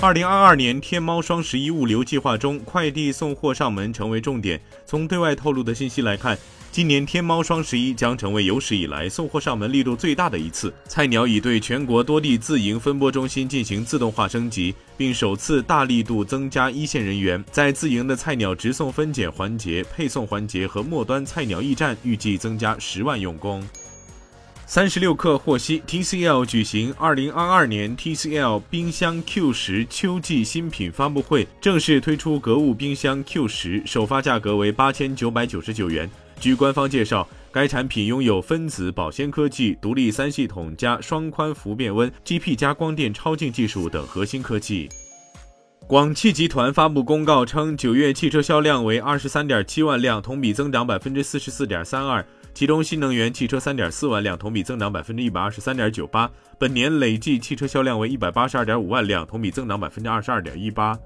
二零二二年天猫双十一物流计划中，快递送货上门成为重点。从对外透露的信息来看。今年天猫双十一将成为有史以来送货上门力度最大的一次。菜鸟已对全国多地自营分拨中心进行自动化升级，并首次大力度增加一线人员。在自营的菜鸟直送分拣环节、配送环节和末端菜鸟驿站，预计增加十万用工。三十六氪获悉，TCL 举行二零二二年 TCL 冰箱 Q 十秋季新品发布会，正式推出格物冰箱 Q 十，首发价格为八千九百九十九元。据官方介绍，该产品拥有分子保鲜科技、独立三系统加双宽幅变温、GP 加光电超净技术等核心科技。广汽集团发布公告称，九月汽车销量为二十三点七万辆，同比增长百分之四十四点三二，其中新能源汽车三点四万辆，同比增长百分之一百二十三点九八。本年累计汽车销量为一百八十二点五万辆，同比增长百分之二十二点一八。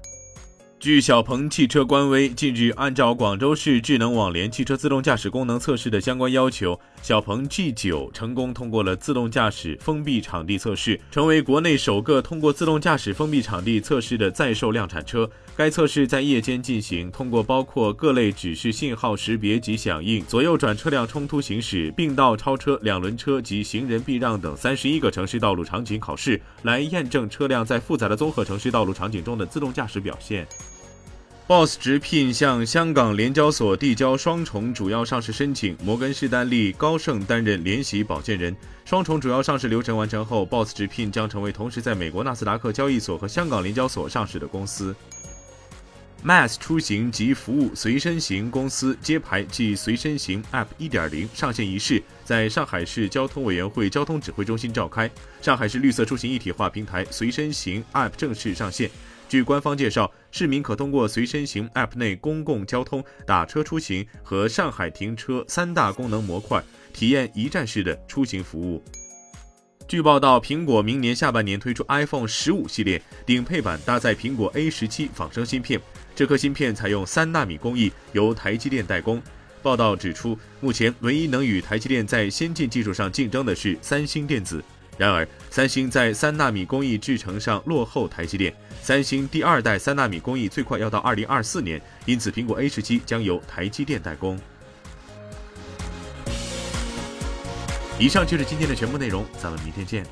据小鹏汽车官微，近日按照广州市智能网联汽车自动驾驶功能测试的相关要求，小鹏 G9 成功通过了自动驾驶封闭场地测试，成为国内首个通过自动驾驶封闭场地测试的在售量产车。该测试在夜间进行，通过包括各类指示信号识别及响应、左右转车辆冲突行驶、并道超车、两轮车及行人避让等三十一个城市道路场景考试，来验证车辆在复杂的综合城市道路场景中的自动驾驶表现。Boss 直聘向香港联交所递交双重主要上市申请，摩根士丹利、高盛担任联席保荐人。双重主要上市流程完成后，Boss 直聘将成为同时在美国纳斯达克交易所和香港联交所上市的公司。Mass 出行及服务随身行公司揭牌暨随身行 App 1.0上线仪式在上海市交通委员会交通指挥中心召开，上海市绿色出行一体化平台随身行 App 正式上线。据官方介绍，市民可通过随身行 App 内公共交通、打车出行和上海停车三大功能模块，体验一站式的出行服务。据报道，苹果明年下半年推出 iPhone 十五系列，顶配版搭载苹果 A 十七仿生芯片，这颗芯片采用三纳米工艺，由台积电代工。报道指出，目前唯一能与台积电在先进技术上竞争的是三星电子。然而，三星在三纳米工艺制程上落后台积电。三星第二代三纳米工艺最快要到二零二四年，因此苹果 A 十七将由台积电代工。以上就是今天的全部内容，咱们明天见。